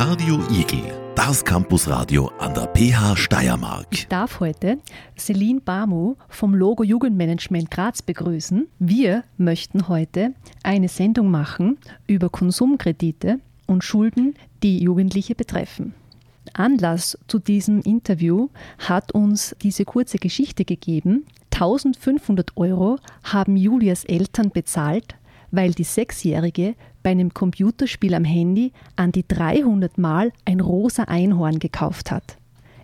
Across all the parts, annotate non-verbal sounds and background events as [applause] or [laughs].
Radio Igel, das Campusradio an der PH Steiermark. Ich darf heute Celine Bamu vom Logo Jugendmanagement Graz begrüßen. Wir möchten heute eine Sendung machen über Konsumkredite und Schulden, die Jugendliche betreffen. Anlass zu diesem Interview hat uns diese kurze Geschichte gegeben. 1500 Euro haben Julias Eltern bezahlt, weil die Sechsjährige bei einem Computerspiel am Handy an die 300 Mal ein rosa Einhorn gekauft hat.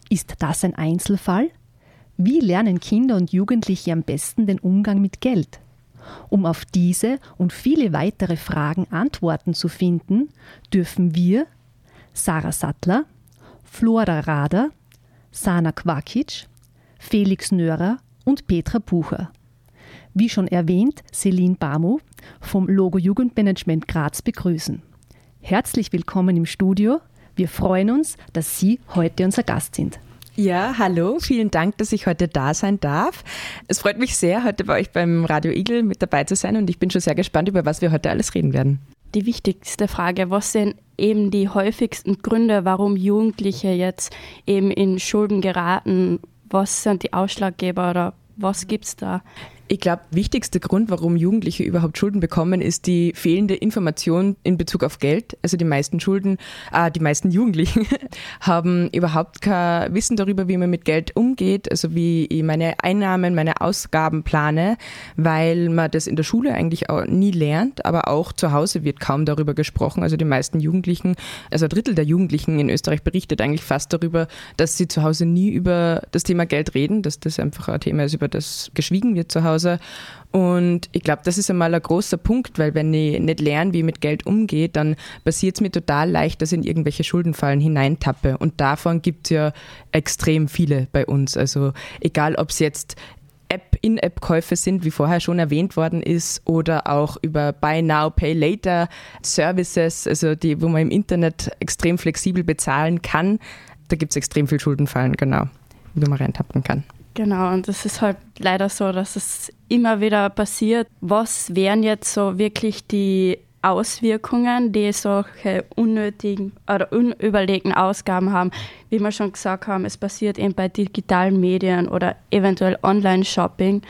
Ist das ein Einzelfall? Wie lernen Kinder und Jugendliche am besten den Umgang mit Geld? Um auf diese und viele weitere Fragen Antworten zu finden, dürfen wir Sarah Sattler, Flora Rader, Sana Quakic, Felix Nörer und Petra Bucher. Wie schon erwähnt, Celine Bamu vom Logo Jugendmanagement Graz begrüßen. Herzlich willkommen im Studio. Wir freuen uns, dass Sie heute unser Gast sind. Ja, hallo, vielen Dank, dass ich heute da sein darf. Es freut mich sehr, heute bei euch beim Radio Igel mit dabei zu sein und ich bin schon sehr gespannt, über was wir heute alles reden werden. Die wichtigste Frage, was sind eben die häufigsten Gründe, warum Jugendliche jetzt eben in Schulden geraten? Was sind die Ausschlaggeber oder was gibt es da? Ich glaube, wichtigster Grund, warum Jugendliche überhaupt Schulden bekommen, ist die fehlende Information in Bezug auf Geld. Also die meisten Schulden, äh, die meisten Jugendlichen [laughs] haben überhaupt kein Wissen darüber, wie man mit Geld umgeht, also wie ich meine Einnahmen, meine Ausgaben plane, weil man das in der Schule eigentlich auch nie lernt, aber auch zu Hause wird kaum darüber gesprochen. Also die meisten Jugendlichen, also ein Drittel der Jugendlichen in Österreich berichtet eigentlich fast darüber, dass sie zu Hause nie über das Thema Geld reden, dass das einfach ein Thema ist, über das geschwiegen wird zu Hause Hause. Und ich glaube, das ist einmal ein großer Punkt, weil wenn ich nicht lerne, wie ich mit Geld umgehe, dann passiert es mir total leicht, dass ich in irgendwelche Schuldenfallen hineintappe. Und davon gibt es ja extrem viele bei uns. Also egal, ob es jetzt App, In-App-Käufe sind, wie vorher schon erwähnt worden ist, oder auch über Buy Now, Pay Later Services, also die, wo man im Internet extrem flexibel bezahlen kann. Da gibt es extrem viel Schuldenfallen, genau, wie man reintappen kann. Genau, und es ist halt leider so, dass es immer wieder passiert. Was wären jetzt so wirklich die Auswirkungen, die solche unnötigen oder unüberlegten Ausgaben haben? Wie wir schon gesagt haben, es passiert eben bei digitalen Medien oder eventuell Online-Shopping.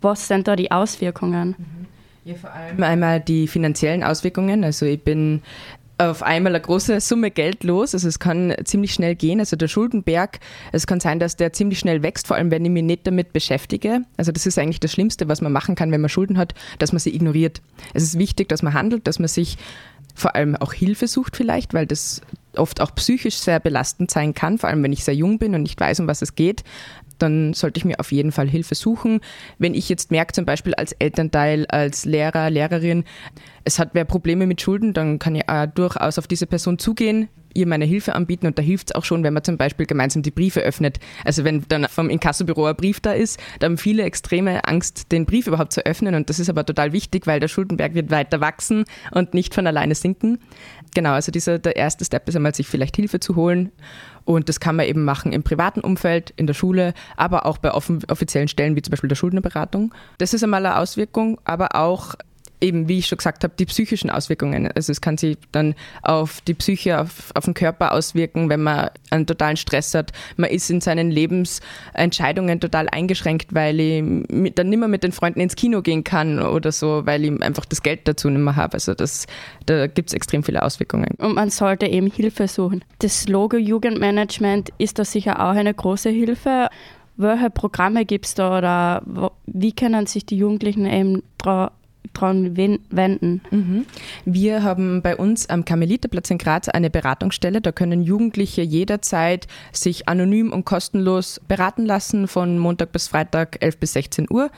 Was sind da die Auswirkungen? Mhm. Ja, vor allem einmal die finanziellen Auswirkungen. Also ich bin auf einmal eine große Summe Geld los. Also es kann ziemlich schnell gehen. Also der Schuldenberg, es kann sein, dass der ziemlich schnell wächst, vor allem wenn ich mich nicht damit beschäftige. Also das ist eigentlich das Schlimmste, was man machen kann, wenn man Schulden hat, dass man sie ignoriert. Es ist wichtig, dass man handelt, dass man sich vor allem auch Hilfe sucht vielleicht, weil das oft auch psychisch sehr belastend sein kann, vor allem wenn ich sehr jung bin und nicht weiß, um was es geht dann sollte ich mir auf jeden Fall Hilfe suchen. Wenn ich jetzt merke, zum Beispiel als Elternteil, als Lehrer, Lehrerin, es hat wer Probleme mit Schulden, dann kann ich auch durchaus auf diese Person zugehen, ihr meine Hilfe anbieten und da hilft es auch schon, wenn man zum Beispiel gemeinsam die Briefe öffnet. Also wenn dann vom Inkassobüro ein Brief da ist, da haben viele extreme Angst, den Brief überhaupt zu öffnen und das ist aber total wichtig, weil der Schuldenberg wird weiter wachsen und nicht von alleine sinken. Genau, also dieser, der erste Step ist einmal, sich vielleicht Hilfe zu holen und das kann man eben machen im privaten Umfeld, in der Schule, aber auch bei offiziellen Stellen wie zum Beispiel der Schuldnerberatung. Das ist einmal eine Auswirkung, aber auch eben, wie ich schon gesagt habe, die psychischen Auswirkungen. Also es kann sich dann auf die Psyche, auf, auf den Körper auswirken, wenn man einen totalen Stress hat. Man ist in seinen Lebensentscheidungen total eingeschränkt, weil ich mit, dann nicht mehr mit den Freunden ins Kino gehen kann oder so, weil ich einfach das Geld dazu nicht mehr habe. Also das, da gibt es extrem viele Auswirkungen. Und man sollte eben Hilfe suchen. Das Logo Jugendmanagement ist da sicher auch eine große Hilfe. Welche Programme gibt es da oder wie können sich die Jugendlichen eben darauf dran wenden. Mhm. Wir haben bei uns am Karmeliterplatz in Graz eine Beratungsstelle. Da können Jugendliche jederzeit sich anonym und kostenlos beraten lassen von Montag bis Freitag 11 bis 16 Uhr.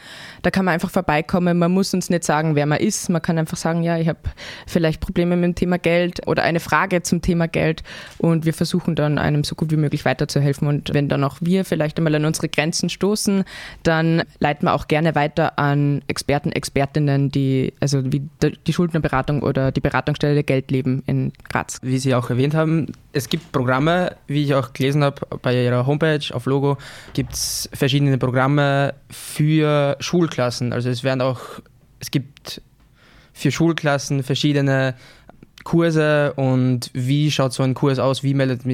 Da kann man einfach vorbeikommen. Man muss uns nicht sagen, wer man ist. Man kann einfach sagen, ja, ich habe vielleicht Probleme mit dem Thema Geld oder eine Frage zum Thema Geld und wir versuchen dann einem so gut wie möglich weiterzuhelfen. Und wenn dann auch wir vielleicht einmal an unsere Grenzen stoßen, dann leiten wir auch gerne weiter an Experten, Expertinnen, die also wie die Schuldnerberatung oder die Beratungsstelle Geldleben in Graz. Wie Sie auch erwähnt haben, es gibt Programme, wie ich auch gelesen habe bei Ihrer Homepage auf Logo, gibt es verschiedene Programme für Schulklassen. Also es werden auch, es gibt für Schulklassen verschiedene Kurse und wie schaut so ein Kurs aus? Wie meldet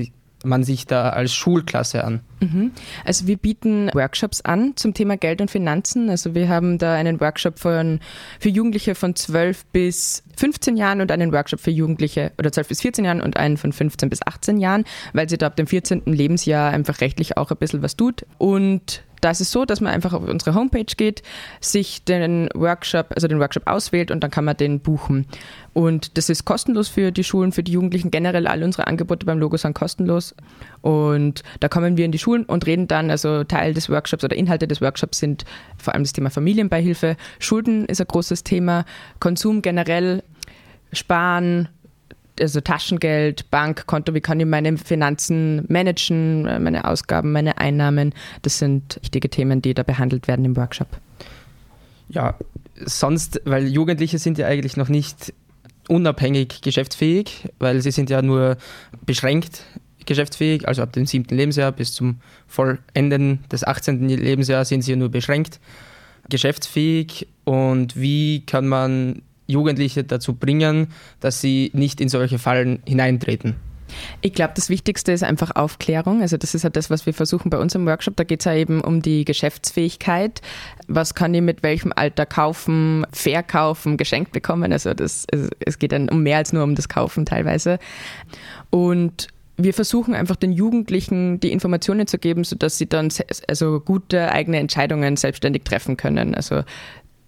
man sich da als Schulklasse an? Mhm. Also wir bieten Workshops an zum Thema Geld und Finanzen. Also wir haben da einen Workshop von, für Jugendliche von 12 bis 15 Jahren und einen Workshop für Jugendliche oder 12 bis 14 Jahren und einen von 15 bis 18 Jahren, weil sie da ab dem 14. Lebensjahr einfach rechtlich auch ein bisschen was tut. Und da ist es so, dass man einfach auf unsere Homepage geht, sich den Workshop, also den Workshop auswählt und dann kann man den buchen. Und das ist kostenlos für die Schulen, für die Jugendlichen. Generell alle unsere Angebote beim Logo sind kostenlos. Und da kommen wir in die Schulen und reden dann, also Teil des Workshops oder Inhalte des Workshops sind vor allem das Thema Familienbeihilfe. Schulden ist ein großes Thema. Konsum generell, Sparen, also Taschengeld, Bankkonto, wie kann ich meine Finanzen managen, meine Ausgaben, meine Einnahmen. Das sind wichtige Themen, die da behandelt werden im Workshop. Ja, sonst, weil Jugendliche sind ja eigentlich noch nicht unabhängig geschäftsfähig, weil sie sind ja nur beschränkt geschäftsfähig, also ab dem siebten Lebensjahr bis zum Vollenden des 18. Lebensjahres sind sie ja nur beschränkt geschäftsfähig und wie kann man Jugendliche dazu bringen, dass sie nicht in solche Fallen hineintreten? Ich glaube, das Wichtigste ist einfach Aufklärung. Also das ist halt das, was wir versuchen bei uns im Workshop. Da geht es ja eben um die Geschäftsfähigkeit. Was kann ich mit welchem Alter kaufen, verkaufen, geschenkt bekommen? Also das, es geht dann um mehr als nur um das Kaufen teilweise. Und wir versuchen einfach den Jugendlichen die Informationen zu geben, sodass sie dann also gute eigene Entscheidungen selbstständig treffen können. Also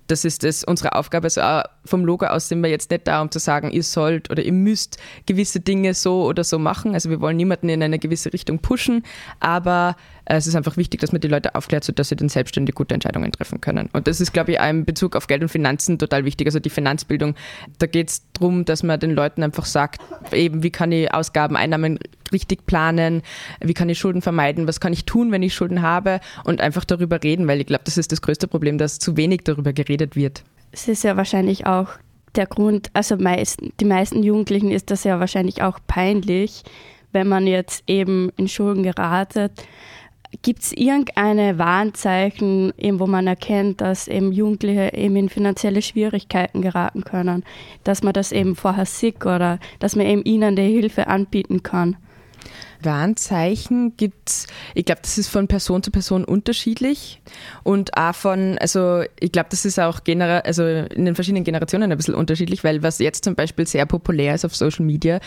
das ist das unsere Aufgabe. Also vom Logo aus sind wir jetzt nicht da, um zu sagen, ihr sollt oder ihr müsst gewisse Dinge so oder so machen. Also wir wollen niemanden in eine gewisse Richtung pushen, aber äh, es ist einfach wichtig, dass man die Leute aufklärt, sodass sie dann selbstständig gute Entscheidungen treffen können. Und das ist, glaube ich, auch in Bezug auf Geld und Finanzen total wichtig. Also die Finanzbildung, da geht es darum, dass man den Leuten einfach sagt, eben, wie kann ich Ausgaben, Einnahmen richtig planen, wie kann ich Schulden vermeiden, was kann ich tun, wenn ich Schulden habe und einfach darüber reden, weil ich glaube, das ist das größte Problem, dass zu wenig darüber geredet wird. Es ist ja wahrscheinlich auch der Grund, also meist, die meisten Jugendlichen ist das ja wahrscheinlich auch peinlich, wenn man jetzt eben in Schulden geratet. Gibt es irgendeine Warnzeichen, eben, wo man erkennt, dass eben Jugendliche eben in finanzielle Schwierigkeiten geraten können, dass man das eben vorher sieht oder dass man eben ihnen die Hilfe anbieten kann? Warnzeichen gibt es, ich glaube, das ist von Person zu Person unterschiedlich und auch von, also ich glaube, das ist auch generell, also in den verschiedenen Generationen ein bisschen unterschiedlich, weil was jetzt zum Beispiel sehr populär ist auf Social Media,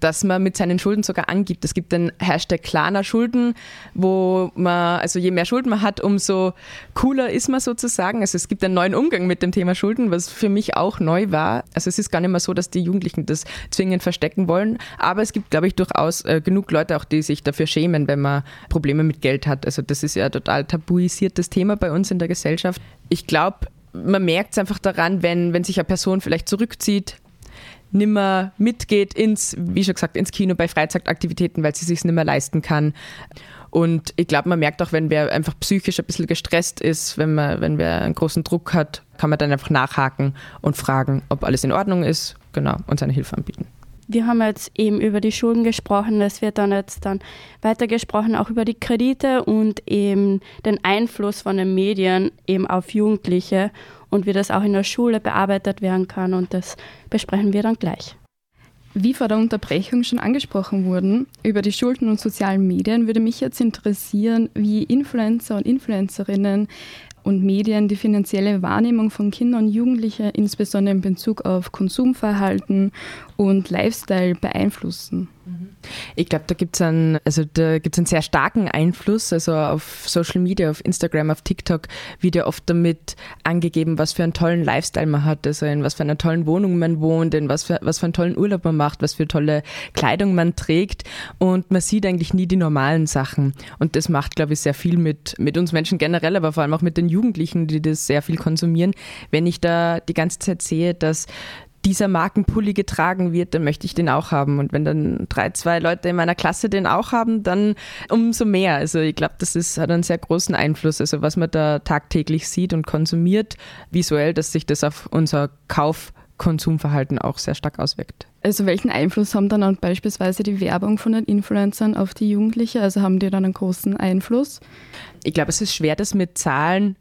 dass man mit seinen Schulden sogar angibt. Es gibt den Hashtag Klaner Schulden, wo man, also je mehr Schulden man hat, umso cooler ist man sozusagen. Also es gibt einen neuen Umgang mit dem Thema Schulden, was für mich auch neu war. Also es ist gar nicht mehr so, dass die Jugendlichen das zwingend verstecken wollen, aber es gibt, glaube ich, durchaus äh, genug Leute auch, die sich dafür schämen, wenn man Probleme mit Geld hat. Also das ist ja ein total tabuisiertes Thema bei uns in der Gesellschaft. Ich glaube, man merkt es einfach daran, wenn, wenn sich eine Person vielleicht zurückzieht, nimmer mitgeht ins, wie schon gesagt, ins Kino bei Freizeitaktivitäten, weil sie sich nicht mehr leisten kann. Und ich glaube, man merkt auch, wenn wer einfach psychisch ein bisschen gestresst ist, wenn man, wenn wer einen großen Druck hat, kann man dann einfach nachhaken und fragen, ob alles in Ordnung ist, genau, und seine Hilfe anbieten wir haben jetzt eben über die Schulden gesprochen, es wird dann jetzt dann weitergesprochen auch über die Kredite und eben den Einfluss von den Medien eben auf Jugendliche und wie das auch in der Schule bearbeitet werden kann und das besprechen wir dann gleich. Wie vor der Unterbrechung schon angesprochen wurden, über die Schulden und sozialen Medien würde mich jetzt interessieren, wie Influencer und Influencerinnen und Medien die finanzielle Wahrnehmung von Kindern und Jugendlichen, insbesondere in Bezug auf Konsumverhalten und Lifestyle, beeinflussen. Ich glaube, da gibt es einen, also einen sehr starken Einfluss. Also auf Social Media, auf Instagram, auf TikTok wird ja oft damit angegeben, was für einen tollen Lifestyle man hat, also in was für einer tollen Wohnung man wohnt, in was für, was für einen tollen Urlaub man macht, was für tolle Kleidung man trägt. Und man sieht eigentlich nie die normalen Sachen. Und das macht, glaube ich, sehr viel mit, mit uns Menschen generell, aber vor allem auch mit den Jugendlichen, die das sehr viel konsumieren. Wenn ich da die ganze Zeit sehe, dass dieser Markenpulli getragen wird, dann möchte ich den auch haben. Und wenn dann drei, zwei Leute in meiner Klasse den auch haben, dann umso mehr. Also ich glaube, das ist, hat einen sehr großen Einfluss. Also was man da tagtäglich sieht und konsumiert, visuell, dass sich das auf unser Kaufkonsumverhalten auch sehr stark auswirkt. Also welchen Einfluss haben dann beispielsweise die Werbung von den Influencern auf die Jugendliche? Also haben die dann einen großen Einfluss? Ich glaube, es ist schwer, das mit Zahlen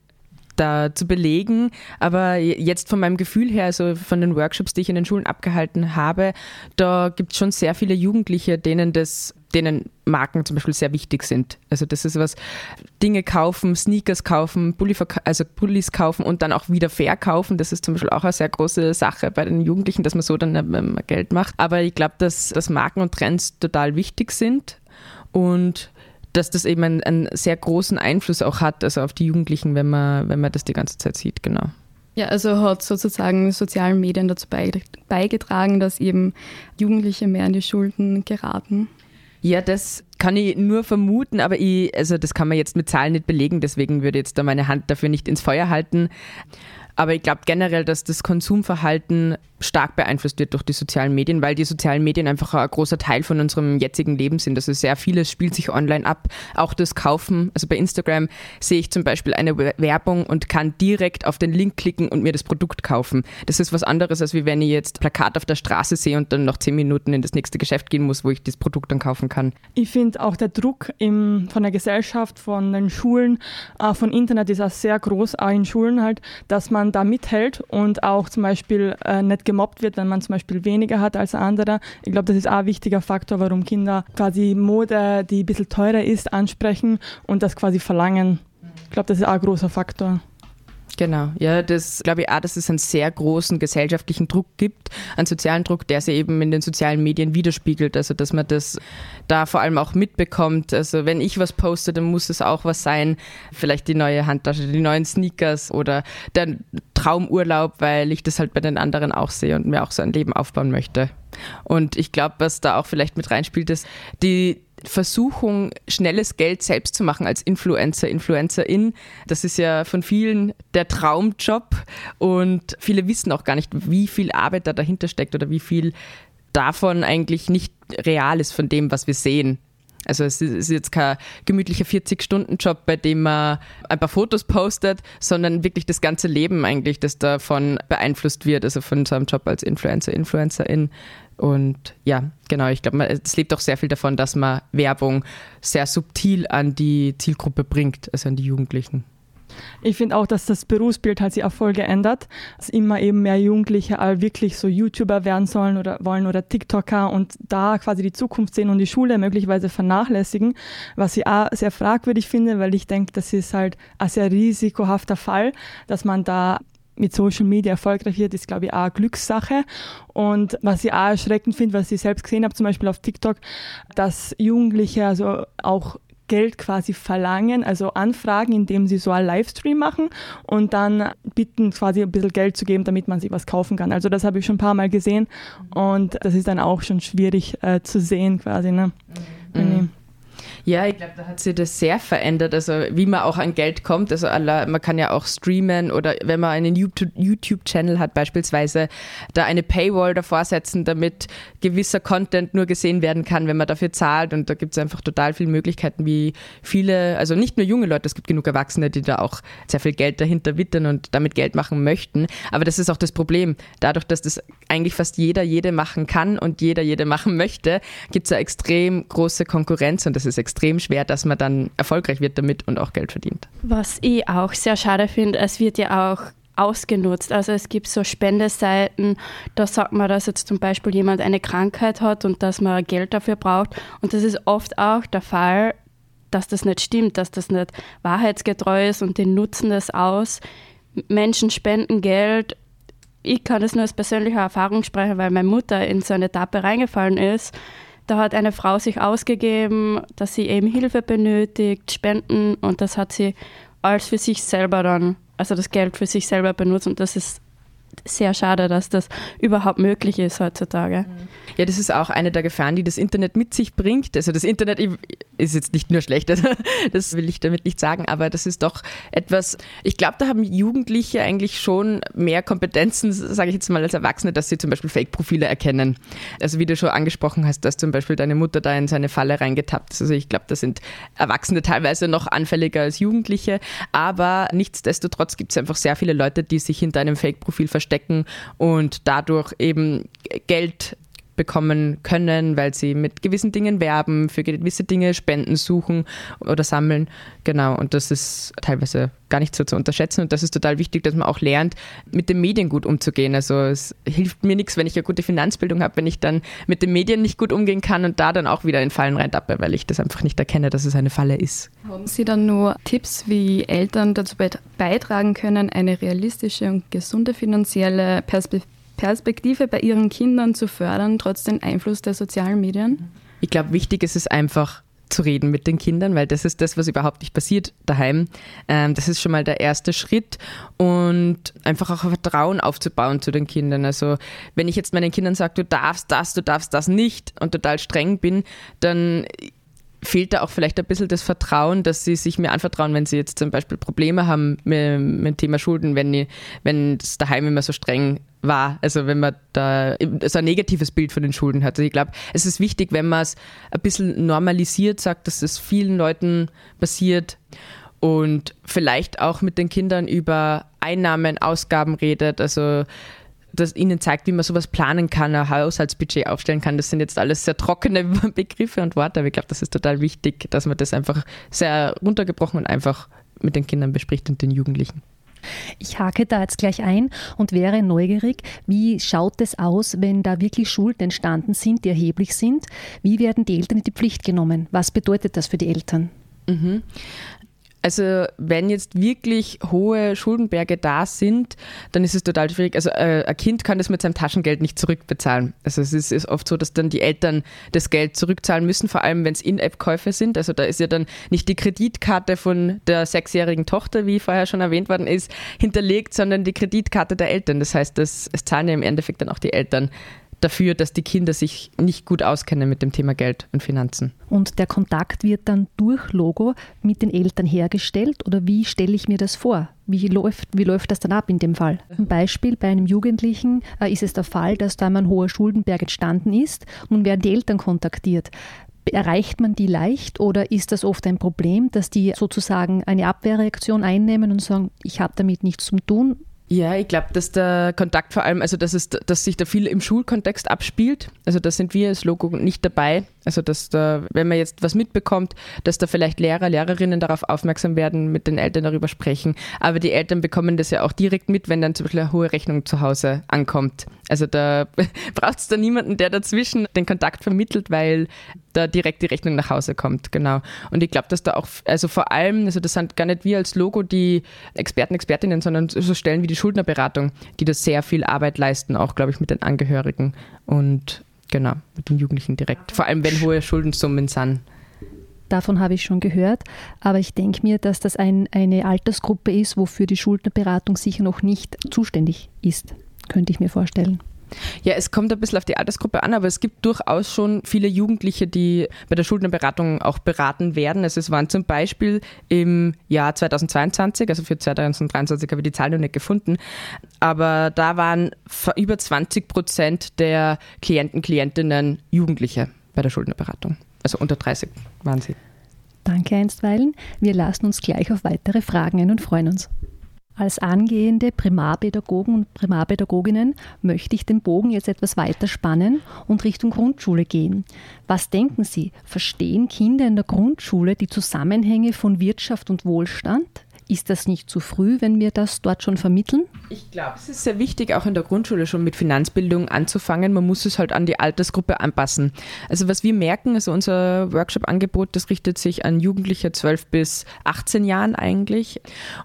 da zu belegen. Aber jetzt von meinem Gefühl her, also von den Workshops, die ich in den Schulen abgehalten habe, da gibt es schon sehr viele Jugendliche, denen das denen Marken zum Beispiel sehr wichtig sind. Also das ist was, Dinge kaufen, Sneakers kaufen, Bulli also Pullis kaufen und dann auch wieder verkaufen. Das ist zum Beispiel auch eine sehr große Sache bei den Jugendlichen, dass man so dann ähm, Geld macht. Aber ich glaube, dass, dass Marken und Trends total wichtig sind und dass das eben einen, einen, sehr großen Einfluss auch hat, also auf die Jugendlichen, wenn man, wenn man das die ganze Zeit sieht, genau. Ja, also hat sozusagen sozialen Medien dazu beigetragen, dass eben Jugendliche mehr in die Schulden geraten. Ja, das kann ich nur vermuten, aber ich, also das kann man jetzt mit Zahlen nicht belegen, deswegen würde ich jetzt da meine Hand dafür nicht ins Feuer halten. Aber ich glaube generell, dass das Konsumverhalten stark beeinflusst wird durch die sozialen Medien, weil die sozialen Medien einfach ein großer Teil von unserem jetzigen Leben sind. Also sehr vieles spielt sich online ab. Auch das Kaufen. Also bei Instagram sehe ich zum Beispiel eine Werbung und kann direkt auf den Link klicken und mir das Produkt kaufen. Das ist was anderes, als wenn ich jetzt Plakat auf der Straße sehe und dann noch zehn Minuten in das nächste Geschäft gehen muss, wo ich das Produkt dann kaufen kann. Ich finde auch der Druck im, von der Gesellschaft, von den Schulen, äh, von Internet ist auch sehr groß, auch in Schulen halt, dass man da mithält und auch zum Beispiel äh, nicht gemobbt wird, wenn man zum Beispiel weniger hat als andere. Ich glaube, das ist auch ein wichtiger Faktor, warum Kinder quasi Mode, die ein bisschen teurer ist, ansprechen und das quasi verlangen. Ich glaube, das ist auch ein großer Faktor. Genau, ja, das glaube ich auch, dass es einen sehr großen gesellschaftlichen Druck gibt, einen sozialen Druck, der sich eben in den sozialen Medien widerspiegelt. Also, dass man das da vor allem auch mitbekommt. Also, wenn ich was poste, dann muss es auch was sein. Vielleicht die neue Handtasche, die neuen Sneakers oder der Traumurlaub, weil ich das halt bei den anderen auch sehe und mir auch so ein Leben aufbauen möchte. Und ich glaube, was da auch vielleicht mit reinspielt, ist die Versuchung, schnelles Geld selbst zu machen als Influencer, Influencerin. Das ist ja von vielen der Traumjob und viele wissen auch gar nicht, wie viel Arbeit da dahinter steckt oder wie viel davon eigentlich nicht real ist von dem, was wir sehen. Also es ist jetzt kein gemütlicher 40-Stunden-Job, bei dem man ein paar Fotos postet, sondern wirklich das ganze Leben eigentlich, das davon beeinflusst wird, also von so einem Job als Influencer, Influencerin. Und ja, genau, ich glaube, es lebt auch sehr viel davon, dass man Werbung sehr subtil an die Zielgruppe bringt, also an die Jugendlichen. Ich finde auch, dass das Berufsbild halt sich auch voll geändert, dass immer eben mehr Jugendliche all wirklich so YouTuber werden sollen oder wollen oder TikToker und da quasi die Zukunft sehen und die Schule möglicherweise vernachlässigen, was ich auch sehr fragwürdig finde, weil ich denke, das ist halt ein sehr risikohafter Fall, dass man da mit Social Media erfolgreich wird, ist, glaube ich, auch eine Glückssache. Und was ich auch erschreckend finde, was ich selbst gesehen habe, zum Beispiel auf TikTok, dass Jugendliche also auch Geld quasi verlangen, also anfragen, indem sie so einen Livestream machen und dann bitten, quasi ein bisschen Geld zu geben, damit man sich was kaufen kann. Also das habe ich schon ein paar Mal gesehen und das ist dann auch schon schwierig äh, zu sehen quasi. Ne? Mhm. Ja, ich glaube, da hat sich das sehr verändert, also wie man auch an Geld kommt. Also man kann ja auch streamen oder wenn man einen YouTube-Channel hat beispielsweise, da eine Paywall davor setzen, damit gewisser Content nur gesehen werden kann, wenn man dafür zahlt. Und da gibt es einfach total viele Möglichkeiten, wie viele, also nicht nur junge Leute, es gibt genug Erwachsene, die da auch sehr viel Geld dahinter wittern und damit Geld machen möchten. Aber das ist auch das Problem. Dadurch, dass das eigentlich fast jeder, jede machen kann und jeder, jede machen möchte, gibt es eine extrem große Konkurrenz und das ist extrem extrem schwer, dass man dann erfolgreich wird damit und auch Geld verdient. Was ich auch sehr schade finde, es wird ja auch ausgenutzt. Also es gibt so Spendeseiten, da sagt man, dass jetzt zum Beispiel jemand eine Krankheit hat und dass man Geld dafür braucht. Und das ist oft auch der Fall, dass das nicht stimmt, dass das nicht wahrheitsgetreu ist und die nutzen das aus. Menschen spenden Geld. Ich kann das nur aus persönlicher Erfahrung sprechen, weil meine Mutter in so eine Etappe reingefallen ist da hat eine Frau sich ausgegeben, dass sie eben Hilfe benötigt, Spenden und das hat sie alles für sich selber dann, also das Geld für sich selber benutzt und das ist sehr schade, dass das überhaupt möglich ist heutzutage. Ja, das ist auch eine der Gefahren, die das Internet mit sich bringt. Also das Internet ist jetzt nicht nur schlecht, [laughs] also das will ich damit nicht sagen, aber das ist doch etwas, ich glaube, da haben Jugendliche eigentlich schon mehr Kompetenzen, sage ich jetzt mal als Erwachsene, dass sie zum Beispiel Fake-Profile erkennen. Also wie du schon angesprochen hast, dass zum Beispiel deine Mutter da in seine Falle reingetappt ist. Also ich glaube, da sind Erwachsene teilweise noch anfälliger als Jugendliche, aber nichtsdestotrotz gibt es einfach sehr viele Leute, die sich hinter einem Fake-Profil verstecken und dadurch eben Geld bekommen können, weil sie mit gewissen Dingen werben, für gewisse Dinge Spenden suchen oder sammeln. Genau, und das ist teilweise gar nicht so zu unterschätzen und das ist total wichtig, dass man auch lernt, mit den Medien gut umzugehen. Also es hilft mir nichts, wenn ich eine gute Finanzbildung habe, wenn ich dann mit den Medien nicht gut umgehen kann und da dann auch wieder in Fallen reintappe, weil ich das einfach nicht erkenne, dass es eine Falle ist. Haben Sie dann nur Tipps, wie Eltern dazu beitragen können, eine realistische und gesunde finanzielle Perspektive bei ihren Kindern zu fördern, trotz dem Einfluss der sozialen Medien? Ich glaube, wichtig ist es einfach, zu reden mit den Kindern, weil das ist das, was überhaupt nicht passiert daheim. Ähm, das ist schon mal der erste Schritt und einfach auch Vertrauen aufzubauen zu den Kindern. Also wenn ich jetzt meinen Kindern sage, du darfst das, du darfst das nicht und total streng bin, dann fehlt da auch vielleicht ein bisschen das Vertrauen, dass sie sich mir anvertrauen, wenn sie jetzt zum Beispiel Probleme haben mit, dem Thema Schulden, wenn, wenn das daheim immer so streng war. Also wenn man da so ein negatives Bild von den Schulden hat. Also ich glaube, es ist wichtig, wenn man es ein bisschen normalisiert, sagt, dass es vielen Leuten passiert und vielleicht auch mit den Kindern über Einnahmen, Ausgaben redet. Also das ihnen zeigt, wie man sowas planen kann, ein Haushaltsbudget aufstellen kann. Das sind jetzt alles sehr trockene [laughs] Begriffe und Worte, aber ich glaube, das ist total wichtig, dass man das einfach sehr runtergebrochen und einfach mit den Kindern bespricht und den Jugendlichen. Ich hake da jetzt gleich ein und wäre neugierig, wie schaut es aus, wenn da wirklich Schulden entstanden sind, die erheblich sind? Wie werden die Eltern in die Pflicht genommen? Was bedeutet das für die Eltern? Mhm. Also wenn jetzt wirklich hohe Schuldenberge da sind, dann ist es total schwierig. Also äh, ein Kind kann das mit seinem Taschengeld nicht zurückbezahlen. Also es ist, ist oft so, dass dann die Eltern das Geld zurückzahlen müssen, vor allem wenn es In-App-Käufe sind. Also da ist ja dann nicht die Kreditkarte von der sechsjährigen Tochter, wie vorher schon erwähnt worden ist, hinterlegt, sondern die Kreditkarte der Eltern. Das heißt, das, es zahlen ja im Endeffekt dann auch die Eltern dafür, dass die Kinder sich nicht gut auskennen mit dem Thema Geld und Finanzen. Und der Kontakt wird dann durch Logo mit den Eltern hergestellt oder wie stelle ich mir das vor? Wie läuft, wie läuft das dann ab in dem Fall? Zum Beispiel bei einem Jugendlichen äh, ist es der Fall, dass da ein hoher Schuldenberg entstanden ist. und werden die Eltern kontaktiert. Erreicht man die leicht oder ist das oft ein Problem, dass die sozusagen eine Abwehrreaktion einnehmen und sagen, ich habe damit nichts zu tun? Ja, ich glaube, dass der Kontakt vor allem, also dass, es, dass sich da viel im Schulkontext abspielt. Also da sind wir als Logo nicht dabei. Also dass da, wenn man jetzt was mitbekommt, dass da vielleicht Lehrer, Lehrerinnen darauf aufmerksam werden, mit den Eltern darüber sprechen. Aber die Eltern bekommen das ja auch direkt mit, wenn dann zum Beispiel eine hohe Rechnung zu Hause ankommt. Also da [laughs] braucht es da niemanden, der dazwischen den Kontakt vermittelt, weil da direkt die Rechnung nach Hause kommt, genau. Und ich glaube, dass da auch, also vor allem, also das sind gar nicht wir als Logo die Experten, Expertinnen, sondern so Stellen wie die Schuldnerberatung, die da sehr viel Arbeit leisten, auch, glaube ich, mit den Angehörigen und genau, mit den Jugendlichen direkt. Vor allem, wenn hohe Schuldensummen sind. Davon habe ich schon gehört, aber ich denke mir, dass das ein, eine Altersgruppe ist, wofür die Schuldnerberatung sicher noch nicht zuständig ist, könnte ich mir vorstellen. Ja, es kommt ein bisschen auf die Altersgruppe an, aber es gibt durchaus schon viele Jugendliche, die bei der Schuldnerberatung auch beraten werden. Also es waren zum Beispiel im Jahr 2022, also für 2023 habe ich die Zahl noch nicht gefunden, aber da waren über 20 Prozent der Klienten, Klientinnen Jugendliche bei der Schuldnerberatung. Also unter 30 waren sie. Danke einstweilen. Wir lassen uns gleich auf weitere Fragen ein und freuen uns. Als angehende Primarpädagogen und Primarpädagoginnen möchte ich den Bogen jetzt etwas weiter spannen und Richtung Grundschule gehen. Was denken Sie, verstehen Kinder in der Grundschule die Zusammenhänge von Wirtschaft und Wohlstand? Ist das nicht zu früh, wenn wir das dort schon vermitteln? Ich glaube, es ist sehr wichtig, auch in der Grundschule schon mit Finanzbildung anzufangen. Man muss es halt an die Altersgruppe anpassen. Also was wir merken, also unser Workshop-Angebot, das richtet sich an Jugendliche 12 bis 18 Jahren eigentlich.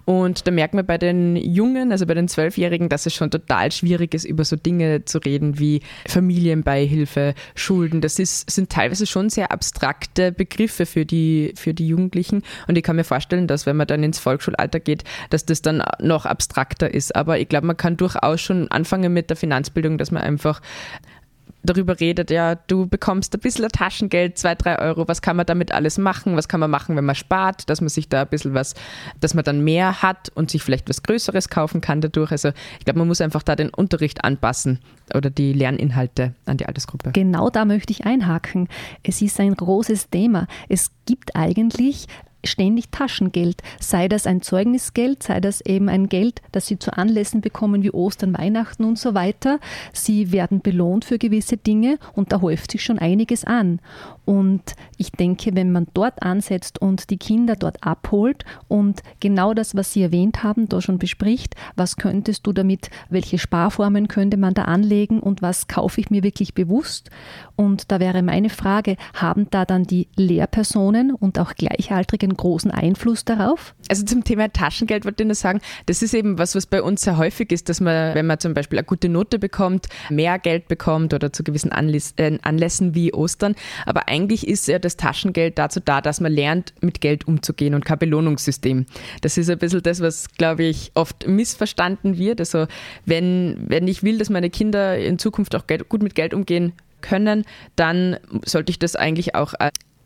Und da merken wir bei den Jungen, also bei den Zwölfjährigen, dass es schon total schwierig ist, über so Dinge zu reden wie Familienbeihilfe, Schulden. Das ist, sind teilweise schon sehr abstrakte Begriffe für die, für die Jugendlichen. Und ich kann mir vorstellen, dass wenn man dann ins Volksschul Grundschulalter geht, dass das dann noch abstrakter ist. Aber ich glaube, man kann durchaus schon anfangen mit der Finanzbildung, dass man einfach darüber redet, ja, du bekommst ein bisschen Taschengeld, zwei, drei Euro, was kann man damit alles machen, was kann man machen, wenn man spart, dass man sich da ein bisschen was, dass man dann mehr hat und sich vielleicht was Größeres kaufen kann dadurch. Also ich glaube, man muss einfach da den Unterricht anpassen oder die Lerninhalte an die Altersgruppe. Genau da möchte ich einhaken. Es ist ein großes Thema. Es gibt eigentlich ständig Taschengeld, sei das ein Zeugnisgeld, sei das eben ein Geld, das sie zu Anlässen bekommen wie Ostern, Weihnachten und so weiter. Sie werden belohnt für gewisse Dinge und da häuft sich schon einiges an. Und ich denke, wenn man dort ansetzt und die Kinder dort abholt und genau das, was Sie erwähnt haben, da schon bespricht, was könntest du damit, welche Sparformen könnte man da anlegen und was kaufe ich mir wirklich bewusst? Und da wäre meine Frage, haben da dann die Lehrpersonen und auch Gleichaltrigen großen Einfluss darauf? Also zum Thema Taschengeld wollte ich nur sagen, das ist eben was, was bei uns sehr häufig ist, dass man, wenn man zum Beispiel eine gute Note bekommt, mehr Geld bekommt oder zu gewissen äh, Anlässen wie Ostern. Aber eigentlich ist ja das Taschengeld dazu da, dass man lernt, mit Geld umzugehen und kein Belohnungssystem. Das ist ein bisschen das, was, glaube ich, oft missverstanden wird. Also wenn, wenn ich will, dass meine Kinder in Zukunft auch Geld, gut mit Geld umgehen können, dann sollte ich das eigentlich auch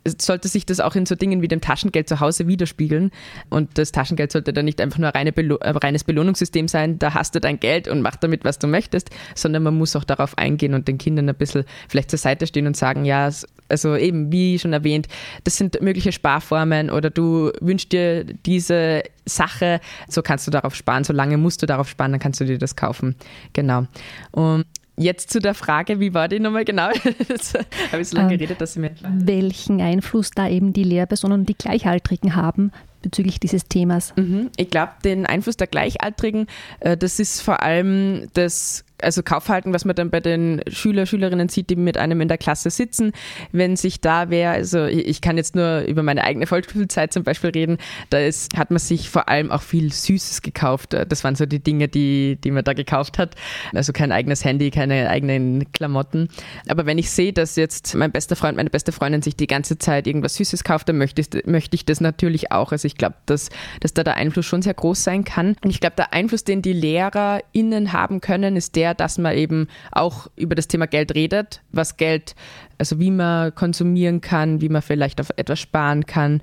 sollte sich das auch in so Dingen wie dem Taschengeld zu Hause widerspiegeln. Und das Taschengeld sollte dann nicht einfach nur ein Belo reines Belohnungssystem sein, da hast du dein Geld und mach damit, was du möchtest, sondern man muss auch darauf eingehen und den Kindern ein bisschen vielleicht zur Seite stehen und sagen, ja, also eben, wie schon erwähnt, das sind mögliche Sparformen oder du wünschst dir diese Sache, so kannst du darauf sparen, solange musst du darauf sparen, dann kannst du dir das kaufen. Genau. Und Jetzt zu der Frage, wie war die nochmal genau? [laughs] Jetzt habe ich so lange ähm, geredet, dass Sie mir. Welchen Einfluss da eben die Lehrpersonen und die Gleichaltrigen haben bezüglich dieses Themas? Mhm. Ich glaube, den Einfluss der Gleichaltrigen, äh, das ist vor allem das also Kaufhalten, was man dann bei den Schüler, Schülerinnen sieht, die mit einem in der Klasse sitzen, wenn sich da wer, also ich kann jetzt nur über meine eigene Volksschulzeit zum Beispiel reden, da ist, hat man sich vor allem auch viel Süßes gekauft. Das waren so die Dinge, die, die man da gekauft hat. Also kein eigenes Handy, keine eigenen Klamotten. Aber wenn ich sehe, dass jetzt mein bester Freund, meine beste Freundin sich die ganze Zeit irgendwas Süßes kauft, dann möchte ich, möchte ich das natürlich auch. Also ich glaube, dass, dass da der Einfluss schon sehr groß sein kann. Und ich glaube, der Einfluss, den die LehrerInnen haben können, ist der, dass man eben auch über das Thema Geld redet, was Geld, also wie man konsumieren kann, wie man vielleicht auf etwas sparen kann.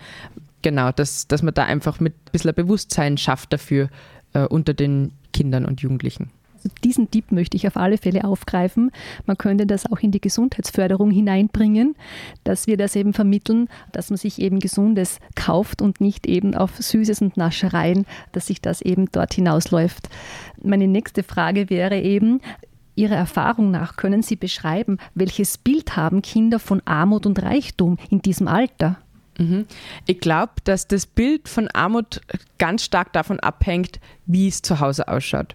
Genau, dass, dass man da einfach mit ein bisschen Bewusstsein schafft dafür äh, unter den Kindern und Jugendlichen. Also diesen Tipp möchte ich auf alle Fälle aufgreifen. Man könnte das auch in die Gesundheitsförderung hineinbringen, dass wir das eben vermitteln, dass man sich eben Gesundes kauft und nicht eben auf Süßes und Naschereien, dass sich das eben dort hinausläuft. Meine nächste Frage wäre eben, Ihrer Erfahrung nach können Sie beschreiben, welches Bild haben Kinder von Armut und Reichtum in diesem Alter? Mhm. Ich glaube, dass das Bild von Armut ganz stark davon abhängt, wie es zu Hause ausschaut.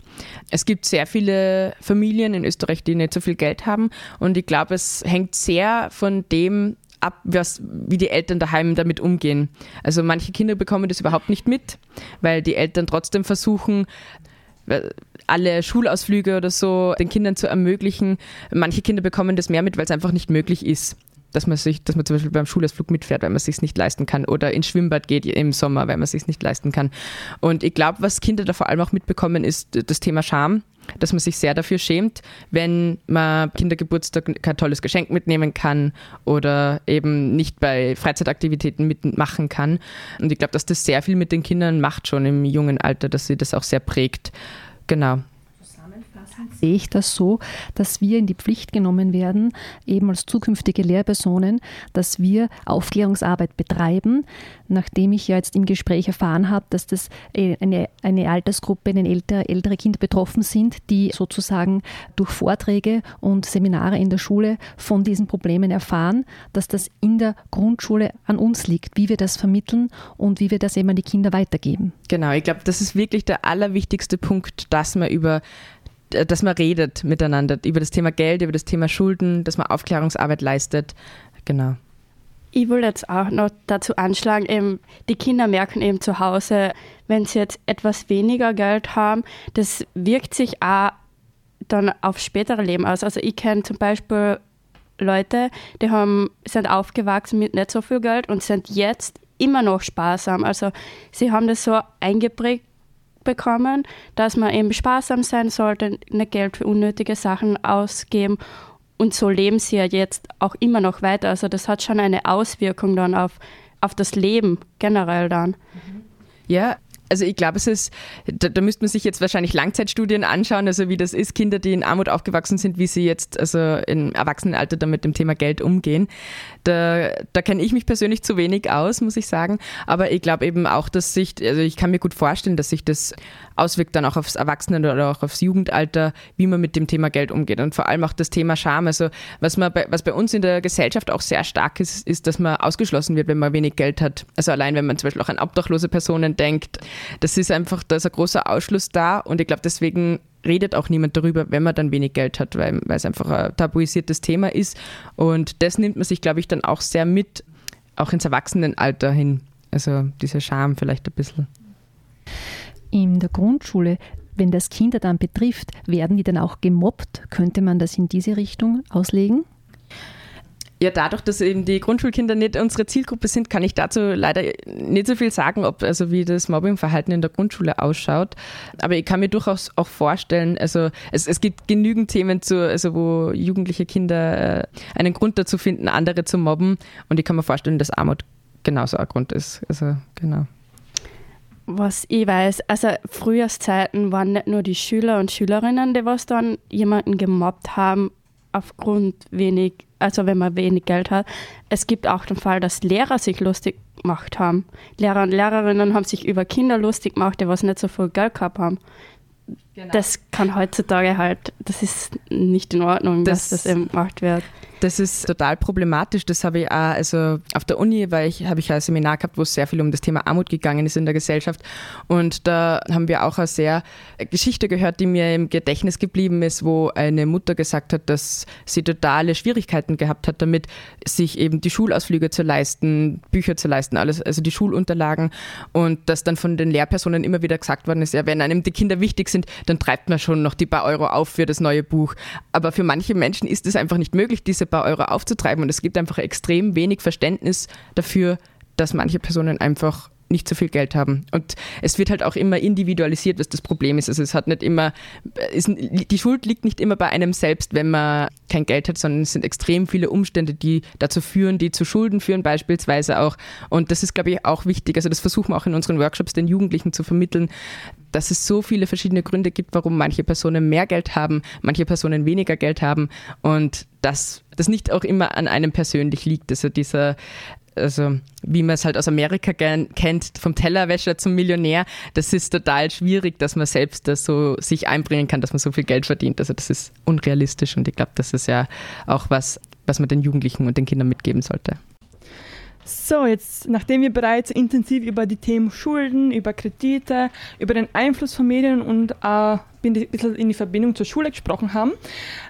Es gibt sehr viele Familien in Österreich, die nicht so viel Geld haben und ich glaube, es hängt sehr von dem ab, was, wie die Eltern daheim damit umgehen. Also manche Kinder bekommen das überhaupt nicht mit, weil die Eltern trotzdem versuchen, alle Schulausflüge oder so den Kindern zu ermöglichen. Manche Kinder bekommen das mehr mit, weil es einfach nicht möglich ist dass man sich, dass man zum Beispiel beim Schulausflug mitfährt, weil man es sich nicht leisten kann oder ins Schwimmbad geht im Sommer, weil man es sich nicht leisten kann. Und ich glaube, was Kinder da vor allem auch mitbekommen, ist das Thema Scham, dass man sich sehr dafür schämt, wenn man Kindergeburtstag kein tolles Geschenk mitnehmen kann oder eben nicht bei Freizeitaktivitäten mitmachen kann. Und ich glaube, dass das sehr viel mit den Kindern macht schon im jungen Alter, dass sie das auch sehr prägt. Genau sehe ich das so, dass wir in die Pflicht genommen werden, eben als zukünftige Lehrpersonen, dass wir Aufklärungsarbeit betreiben, nachdem ich ja jetzt im Gespräch erfahren habe, dass das äh, eine, eine Altersgruppe, in denen ältere, ältere Kinder betroffen sind, die sozusagen durch Vorträge und Seminare in der Schule von diesen Problemen erfahren, dass das in der Grundschule an uns liegt, wie wir das vermitteln und wie wir das eben an die Kinder weitergeben. Genau, ich glaube, das ist wirklich der allerwichtigste Punkt, dass man über dass man redet miteinander über das Thema Geld, über das Thema Schulden, dass man Aufklärungsarbeit leistet. Genau. Ich will jetzt auch noch dazu anschlagen, eben, die Kinder merken eben zu Hause, wenn sie jetzt etwas weniger Geld haben, das wirkt sich auch dann auf spätere Leben aus. Also ich kenne zum Beispiel Leute, die haben, sind aufgewachsen mit nicht so viel Geld und sind jetzt immer noch sparsam. Also sie haben das so eingeprägt, bekommen, dass man eben sparsam sein sollte, nicht Geld für unnötige Sachen ausgeben. Und so leben sie ja jetzt auch immer noch weiter. Also das hat schon eine Auswirkung dann auf, auf das Leben generell dann. Ja, Also ich glaube, es ist, da, da müsste man sich jetzt wahrscheinlich Langzeitstudien anschauen, also wie das ist, Kinder, die in Armut aufgewachsen sind, wie sie jetzt also im Erwachsenenalter dann mit dem Thema Geld umgehen. Da, da kenne ich mich persönlich zu wenig aus, muss ich sagen. Aber ich glaube eben auch, dass sich, also ich kann mir gut vorstellen, dass sich das auswirkt dann auch aufs Erwachsenen- oder auch aufs Jugendalter, wie man mit dem Thema Geld umgeht. Und vor allem auch das Thema Scham. Also was, man bei, was bei uns in der Gesellschaft auch sehr stark ist, ist, dass man ausgeschlossen wird, wenn man wenig Geld hat. Also allein, wenn man zum Beispiel auch an obdachlose Personen denkt, das ist einfach, da ist ein großer Ausschluss da und ich glaube, deswegen redet auch niemand darüber, wenn man dann wenig Geld hat, weil, weil es einfach ein tabuisiertes Thema ist. Und das nimmt man sich, glaube ich, dann auch sehr mit, auch ins Erwachsenenalter hin. Also diese Scham vielleicht ein bisschen. In der Grundschule, wenn das Kinder dann betrifft, werden die dann auch gemobbt? Könnte man das in diese Richtung auslegen? Ja, dadurch, dass eben die Grundschulkinder nicht unsere Zielgruppe sind, kann ich dazu leider nicht so viel sagen, ob also wie das Mobbingverhalten in der Grundschule ausschaut. Aber ich kann mir durchaus auch vorstellen, also es, es gibt genügend Themen zu, also wo jugendliche Kinder äh, einen Grund dazu finden, andere zu mobben. Und ich kann mir vorstellen, dass Armut genauso ein Grund ist. Also genau. Was ich weiß, also Frühjahrszeiten waren nicht nur die Schüler und Schülerinnen, die was dann jemanden gemobbt haben aufgrund wenig, also wenn man wenig Geld hat. Es gibt auch den Fall, dass Lehrer sich lustig gemacht haben. Lehrer und Lehrerinnen haben sich über Kinder lustig gemacht, die was nicht so viel Geld gehabt haben. Genau. Das kann heutzutage halt, das ist nicht in Ordnung, das, dass das eben gemacht wird. Das ist total problematisch. Das habe ich auch, also auf der Uni, weil ich habe ich ein Seminar gehabt, wo es sehr viel um das Thema Armut gegangen ist in der Gesellschaft. Und da haben wir auch eine sehr Geschichte gehört, die mir im Gedächtnis geblieben ist, wo eine Mutter gesagt hat, dass sie totale Schwierigkeiten gehabt hat damit, sich eben die Schulausflüge zu leisten, Bücher zu leisten, alles, also die Schulunterlagen. Und dass dann von den Lehrpersonen immer wieder gesagt worden ist, ja, wenn einem die Kinder wichtig sind, dann treibt man schon noch die paar Euro auf für das neue Buch. Aber für manche Menschen ist es einfach nicht möglich, diese paar Euro aufzutreiben. Und es gibt einfach extrem wenig Verständnis dafür, dass manche Personen einfach nicht so viel Geld haben. Und es wird halt auch immer individualisiert, was das Problem ist. Also es hat nicht immer, ist, die Schuld liegt nicht immer bei einem selbst, wenn man kein Geld hat, sondern es sind extrem viele Umstände, die dazu führen, die zu Schulden führen beispielsweise auch. Und das ist, glaube ich, auch wichtig. Also das versuchen wir auch in unseren Workshops den Jugendlichen zu vermitteln, dass es so viele verschiedene Gründe gibt, warum manche Personen mehr Geld haben, manche Personen weniger Geld haben und dass das nicht auch immer an einem persönlich liegt. Also dieser also wie man es halt aus Amerika kennt, vom Tellerwäscher zum Millionär, das ist total schwierig, dass man selbst das so sich einbringen kann, dass man so viel Geld verdient. Also das ist unrealistisch und ich glaube, das ist ja auch was, was man den Jugendlichen und den Kindern mitgeben sollte. So, jetzt, nachdem wir bereits intensiv über die Themen Schulden, über Kredite, über den Einfluss von Medien und äh, ein bisschen in die Verbindung zur Schule gesprochen haben,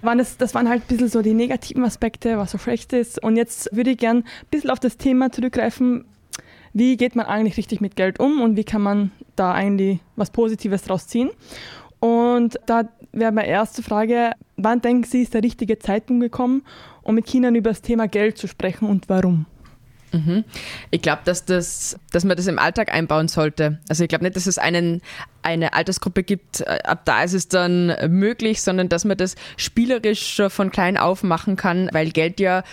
waren das, das waren halt ein bisschen so die negativen Aspekte, was so schlecht ist. Und jetzt würde ich gern ein bisschen auf das Thema zurückgreifen, wie geht man eigentlich richtig mit Geld um und wie kann man da eigentlich was Positives draus ziehen. Und da wäre meine erste Frage, wann denken Sie, ist der richtige Zeitpunkt gekommen, um mit Kindern über das Thema Geld zu sprechen und warum? Mhm. Ich glaube, dass, das, dass man das im Alltag einbauen sollte. Also ich glaube nicht, dass es einen, eine Altersgruppe gibt, äh, ab da ist es dann möglich, sondern dass man das spielerisch von klein auf machen kann, weil Geld ja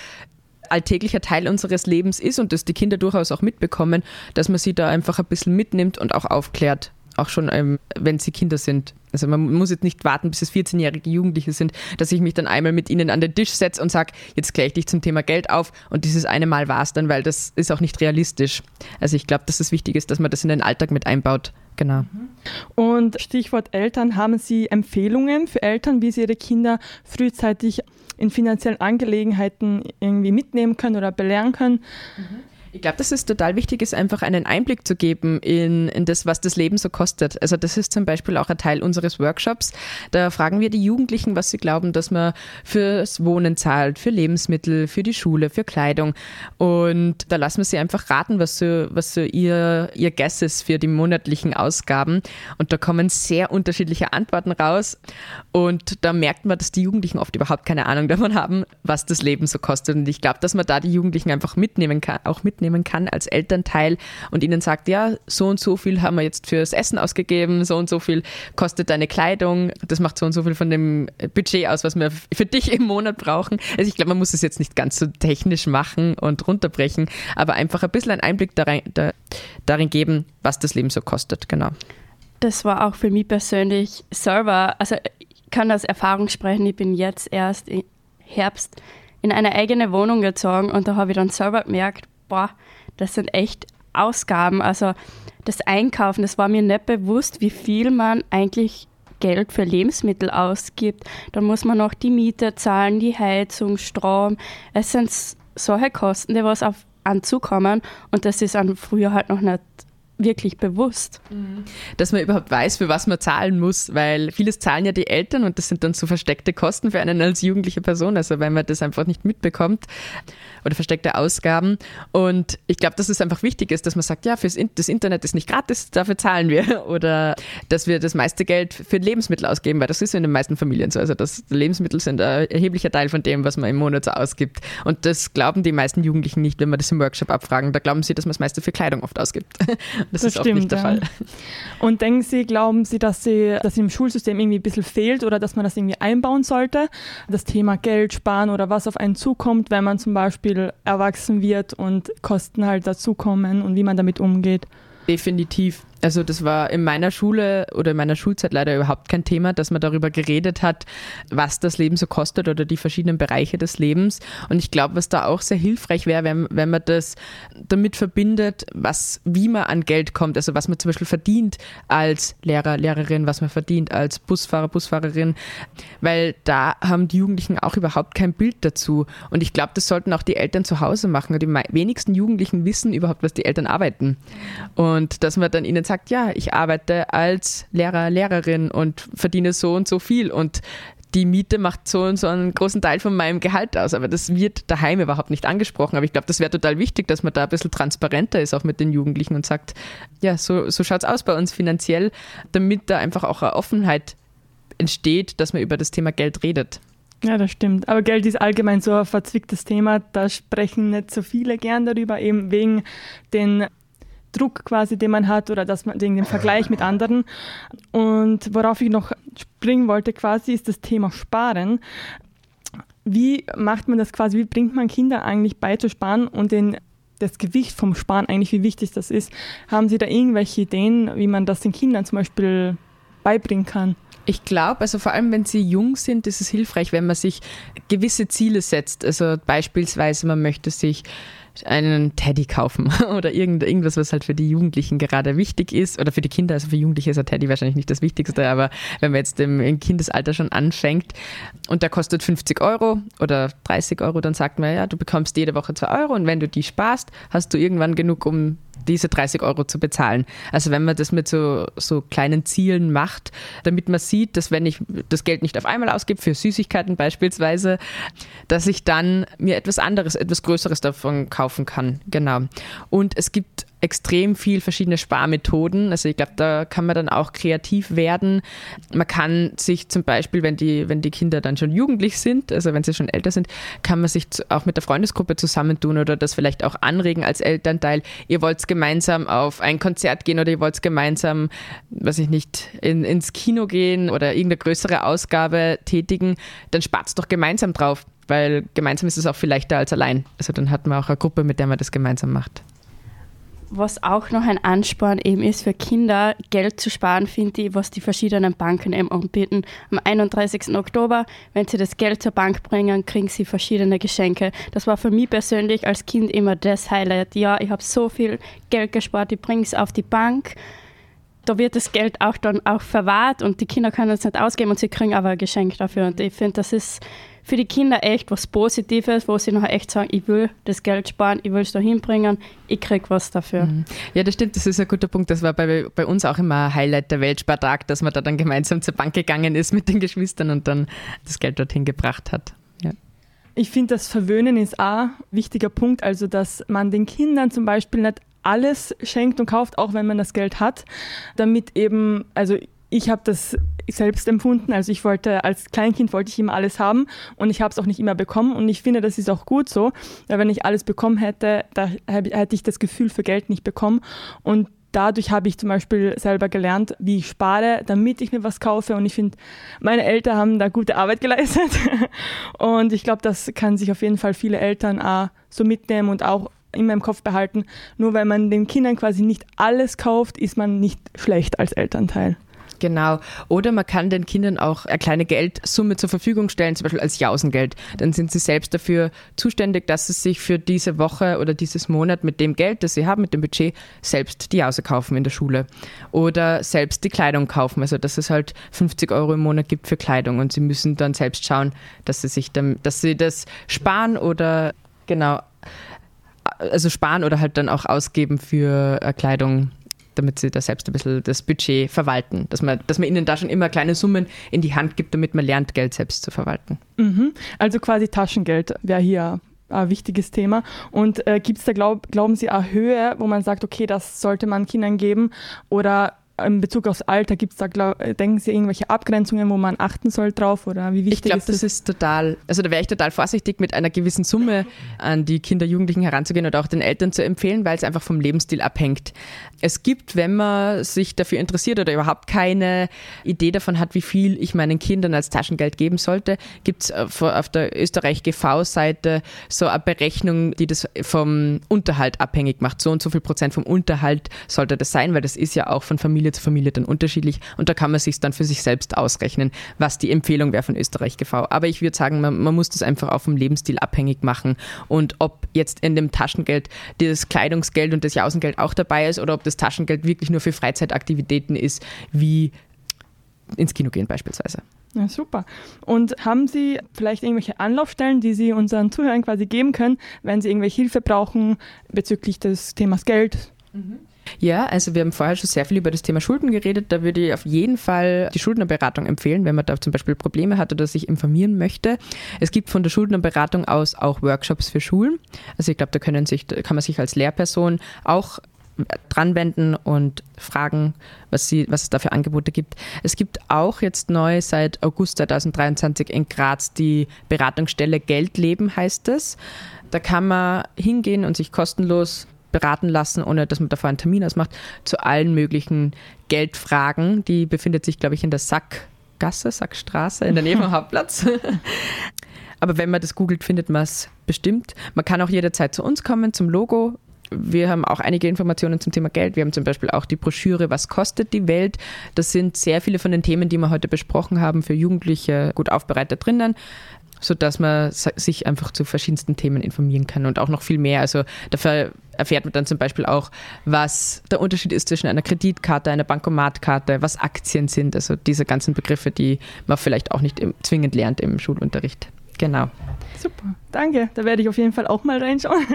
alltäglicher Teil unseres Lebens ist und das die Kinder durchaus auch mitbekommen, dass man sie da einfach ein bisschen mitnimmt und auch aufklärt auch schon, ähm, wenn sie Kinder sind. Also man muss jetzt nicht warten, bis es 14-jährige Jugendliche sind, dass ich mich dann einmal mit ihnen an den Tisch setze und sage, jetzt kläre ich dich zum Thema Geld auf und dieses eine Mal war es dann, weil das ist auch nicht realistisch. Also ich glaube, dass es wichtig ist, dass man das in den Alltag mit einbaut. Genau. Und Stichwort Eltern, haben Sie Empfehlungen für Eltern, wie sie ihre Kinder frühzeitig in finanziellen Angelegenheiten irgendwie mitnehmen können oder belehren können? Mhm. Ich glaube, dass es total wichtig ist, einfach einen Einblick zu geben in, in das, was das Leben so kostet. Also das ist zum Beispiel auch ein Teil unseres Workshops. Da fragen wir die Jugendlichen, was sie glauben, dass man fürs Wohnen zahlt, für Lebensmittel, für die Schule, für Kleidung. Und da lassen wir sie einfach raten, was so, was so ihr, ihr Guess ist für die monatlichen Ausgaben. Und da kommen sehr unterschiedliche Antworten raus. Und da merkt man, dass die Jugendlichen oft überhaupt keine Ahnung davon haben, was das Leben so kostet. Und ich glaube, dass man da die Jugendlichen einfach mitnehmen kann, auch mitnehmen nehmen kann als Elternteil und ihnen sagt, ja, so und so viel haben wir jetzt fürs Essen ausgegeben, so und so viel kostet deine Kleidung, das macht so und so viel von dem Budget aus, was wir für dich im Monat brauchen. Also ich glaube, man muss es jetzt nicht ganz so technisch machen und runterbrechen, aber einfach ein bisschen einen Einblick darin, da, darin geben, was das Leben so kostet, genau. Das war auch für mich persönlich selber, also ich kann aus Erfahrung sprechen, ich bin jetzt erst im Herbst in eine eigene Wohnung gezogen und da habe ich dann selber gemerkt, boah, das sind echt Ausgaben. Also das Einkaufen, das war mir nicht bewusst, wie viel man eigentlich Geld für Lebensmittel ausgibt. Dann muss man noch die Miete zahlen, die Heizung, Strom. Es sind solche Kosten, die was auf anzukommen und das ist an früher halt noch nicht wirklich bewusst. Mhm. Dass man überhaupt weiß, für was man zahlen muss, weil vieles zahlen ja die Eltern und das sind dann so versteckte Kosten für einen als jugendliche Person, also wenn man das einfach nicht mitbekommt oder versteckte Ausgaben. Und ich glaube, dass es einfach wichtig ist, dass man sagt, ja, fürs In das Internet ist nicht gratis, dafür zahlen wir. [laughs] Oder dass wir das meiste Geld für Lebensmittel ausgeben, weil das ist in den meisten Familien so. Also das Lebensmittel sind ein erheblicher Teil von dem, was man im Monat so ausgibt. Und das glauben die meisten Jugendlichen nicht, wenn wir das im Workshop abfragen. Da glauben sie, dass man das meiste für Kleidung oft ausgibt. [laughs] Das, das ist stimmt, nicht der ja. Fall. Und denken Sie, glauben Sie, dass Sie, dass im Schulsystem irgendwie ein bisschen fehlt oder dass man das irgendwie einbauen sollte? Das Thema Geld sparen oder was auf einen zukommt, wenn man zum Beispiel erwachsen wird und Kosten halt dazukommen und wie man damit umgeht? Definitiv. Also das war in meiner Schule oder in meiner Schulzeit leider überhaupt kein Thema, dass man darüber geredet hat, was das Leben so kostet oder die verschiedenen Bereiche des Lebens. Und ich glaube, was da auch sehr hilfreich wäre, wenn, wenn man das damit verbindet, was, wie man an Geld kommt, also was man zum Beispiel verdient als Lehrer, Lehrerin, was man verdient als Busfahrer, Busfahrerin, weil da haben die Jugendlichen auch überhaupt kein Bild dazu. Und ich glaube, das sollten auch die Eltern zu Hause machen. Die wenigsten Jugendlichen wissen überhaupt, was die Eltern arbeiten. Und dass man dann ihnen sagt, ja, ich arbeite als Lehrer, Lehrerin und verdiene so und so viel und die Miete macht so und so einen großen Teil von meinem Gehalt aus, aber das wird daheim überhaupt nicht angesprochen. Aber ich glaube, das wäre total wichtig, dass man da ein bisschen transparenter ist, auch mit den Jugendlichen und sagt, ja, so, so schaut es aus bei uns finanziell, damit da einfach auch eine Offenheit entsteht, dass man über das Thema Geld redet. Ja, das stimmt. Aber Geld ist allgemein so ein verzwicktes Thema. Da sprechen nicht so viele gern darüber, eben wegen den Druck quasi, den man hat oder dass man den Vergleich mit anderen. Und worauf ich noch springen wollte quasi, ist das Thema Sparen. Wie macht man das quasi, wie bringt man Kinder eigentlich bei zu sparen und den das Gewicht vom Sparen eigentlich, wie wichtig das ist. Haben Sie da irgendwelche Ideen, wie man das den Kindern zum Beispiel beibringen kann? Ich glaube, also vor allem wenn sie jung sind, ist es hilfreich, wenn man sich gewisse Ziele setzt. Also beispielsweise, man möchte sich einen Teddy kaufen [laughs] oder irgend, irgendwas, was halt für die Jugendlichen gerade wichtig ist oder für die Kinder, also für Jugendliche ist ein Teddy wahrscheinlich nicht das Wichtigste, aber wenn man jetzt im, im Kindesalter schon anfängt und der kostet 50 Euro oder 30 Euro, dann sagt man, ja, du bekommst jede Woche 2 Euro und wenn du die sparst, hast du irgendwann genug, um diese 30 Euro zu bezahlen. Also wenn man das mit so, so kleinen Zielen macht, damit man sieht, dass wenn ich das Geld nicht auf einmal ausgebe, für Süßigkeiten beispielsweise, dass ich dann mir etwas anderes, etwas Größeres davon kaufen kann. Genau. Und es gibt extrem viel verschiedene Sparmethoden. Also ich glaube, da kann man dann auch kreativ werden. Man kann sich zum Beispiel, wenn die, wenn die Kinder dann schon jugendlich sind, also wenn sie schon älter sind, kann man sich auch mit der Freundesgruppe zusammentun oder das vielleicht auch anregen als Elternteil. Ihr wollt gemeinsam auf ein Konzert gehen oder ihr wollt gemeinsam, weiß ich nicht, in, ins Kino gehen oder irgendeine größere Ausgabe tätigen, dann spart doch gemeinsam drauf, weil gemeinsam ist es auch viel leichter als allein. Also dann hat man auch eine Gruppe, mit der man das gemeinsam macht was auch noch ein Ansporn eben ist für Kinder, Geld zu sparen, finde ich, was die verschiedenen Banken eben anbieten. Am 31. Oktober, wenn sie das Geld zur Bank bringen, kriegen sie verschiedene Geschenke. Das war für mich persönlich als Kind immer das Highlight. Ja, ich habe so viel Geld gespart, ich bringe es auf die Bank. Da wird das Geld auch dann auch verwahrt und die Kinder können es nicht ausgeben und sie kriegen aber ein Geschenk dafür. Und ich finde, das ist für die Kinder echt was Positives, wo sie nachher echt sagen, ich will das Geld sparen, ich will es da hinbringen, ich kriege was dafür. Mhm. Ja, das stimmt, das ist ein guter Punkt. Das war bei, bei uns auch immer ein Highlight der Weltspartag, dass man da dann gemeinsam zur Bank gegangen ist mit den Geschwistern und dann das Geld dorthin gebracht hat. Ja. Ich finde, das Verwöhnen ist auch ein wichtiger Punkt, also dass man den Kindern zum Beispiel nicht alles schenkt und kauft, auch wenn man das Geld hat, damit eben, also ich habe das selbst empfunden. Also ich wollte, als Kleinkind wollte ich immer alles haben und ich habe es auch nicht immer bekommen. Und ich finde, das ist auch gut so, weil wenn ich alles bekommen hätte, da hätte ich das Gefühl für Geld nicht bekommen. Und dadurch habe ich zum Beispiel selber gelernt, wie ich spare, damit ich mir was kaufe. Und ich finde, meine Eltern haben da gute Arbeit geleistet. [laughs] Und ich glaube, das kann sich auf jeden Fall viele Eltern auch so mitnehmen und auch immer im Kopf behalten. Nur weil man den Kindern quasi nicht alles kauft, ist man nicht schlecht als Elternteil. Genau. Oder man kann den Kindern auch eine kleine Geldsumme zur Verfügung stellen, zum Beispiel als Jausengeld. Dann sind sie selbst dafür zuständig, dass sie sich für diese Woche oder dieses Monat mit dem Geld, das sie haben, mit dem Budget, selbst die Jause kaufen in der Schule. Oder selbst die Kleidung kaufen. Also dass es halt 50 Euro im Monat gibt für Kleidung und sie müssen dann selbst schauen, dass sie sich dann, dass sie das sparen oder genau also sparen oder halt dann auch ausgeben für äh, Kleidung damit sie da selbst ein bisschen das Budget verwalten. Dass man, dass man ihnen da schon immer kleine Summen in die Hand gibt, damit man lernt, Geld selbst zu verwalten. Mhm. Also quasi Taschengeld wäre hier ein wichtiges Thema. Und äh, gibt es da, glaub, glauben Sie, eine Höhe, wo man sagt, okay, das sollte man Kindern geben? Oder in Bezug aufs Alter, gibt es da, glaub, denken Sie, irgendwelche Abgrenzungen, wo man achten soll drauf? Oder wie wichtig ich glaube, ist das? ist total, also da wäre ich total vorsichtig, mit einer gewissen Summe an die Kinder, Jugendlichen heranzugehen oder auch den Eltern zu empfehlen, weil es einfach vom Lebensstil abhängt. Es gibt, wenn man sich dafür interessiert oder überhaupt keine Idee davon hat, wie viel ich meinen Kindern als Taschengeld geben sollte, gibt es auf der Österreich GV-Seite so eine Berechnung, die das vom Unterhalt abhängig macht. So und so viel Prozent vom Unterhalt sollte das sein, weil das ist ja auch von Familie zu Familie dann unterschiedlich und da kann man sich dann für sich selbst ausrechnen, was die Empfehlung wäre von Österreich GV. Aber ich würde sagen, man, man muss das einfach auch vom Lebensstil abhängig machen und ob jetzt in dem Taschengeld das Kleidungsgeld und das Jausengeld auch dabei ist oder ob das Taschengeld wirklich nur für Freizeitaktivitäten ist, wie ins Kino gehen beispielsweise. Ja, super. Und haben Sie vielleicht irgendwelche Anlaufstellen, die Sie unseren Zuhörern quasi geben können, wenn sie irgendwelche Hilfe brauchen bezüglich des Themas Geld? Mhm. Ja, also wir haben vorher schon sehr viel über das Thema Schulden geredet. Da würde ich auf jeden Fall die Schuldnerberatung empfehlen, wenn man da zum Beispiel Probleme hat oder sich informieren möchte. Es gibt von der Schuldnerberatung aus auch Workshops für Schulen. Also ich glaube, da können sich, kann man sich als Lehrperson auch dran wenden und fragen, was, sie, was es da für Angebote gibt. Es gibt auch jetzt neu seit August 2023 in Graz die Beratungsstelle Geldleben heißt es. Da kann man hingehen und sich kostenlos beraten lassen, ohne dass man davor einen Termin ausmacht, zu allen möglichen Geldfragen. Die befindet sich, glaube ich, in der Sackgasse, Sackstraße, in der Nähe vom [laughs] Hauptplatz. Aber wenn man das googelt, findet man es bestimmt. Man kann auch jederzeit zu uns kommen, zum Logo. Wir haben auch einige Informationen zum Thema Geld. Wir haben zum Beispiel auch die Broschüre Was kostet die Welt? Das sind sehr viele von den Themen, die wir heute besprochen haben, für Jugendliche gut aufbereitet drinnen sodass man sich einfach zu verschiedensten Themen informieren kann und auch noch viel mehr. Also dafür erfährt man dann zum Beispiel auch, was der Unterschied ist zwischen einer Kreditkarte, einer Bankomatkarte, was Aktien sind, also diese ganzen Begriffe, die man vielleicht auch nicht zwingend lernt im Schulunterricht. Genau. Super, danke. Da werde ich auf jeden Fall auch mal reinschauen.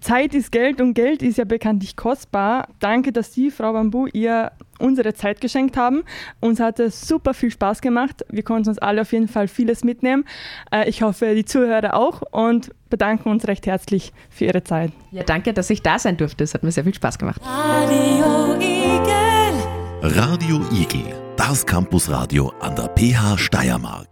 Zeit ist Geld und Geld ist ja bekanntlich kostbar. Danke, dass Sie, Frau Bambu, ihr unsere Zeit geschenkt haben. Uns hat es super viel Spaß gemacht. Wir konnten uns alle auf jeden Fall vieles mitnehmen. Äh, ich hoffe, die Zuhörer auch und bedanken uns recht herzlich für Ihre Zeit. Ja, danke, dass ich da sein durfte. Es hat mir sehr viel Spaß gemacht. Radio Igel. Radio Igel, das Campusradio an der PH Steiermark.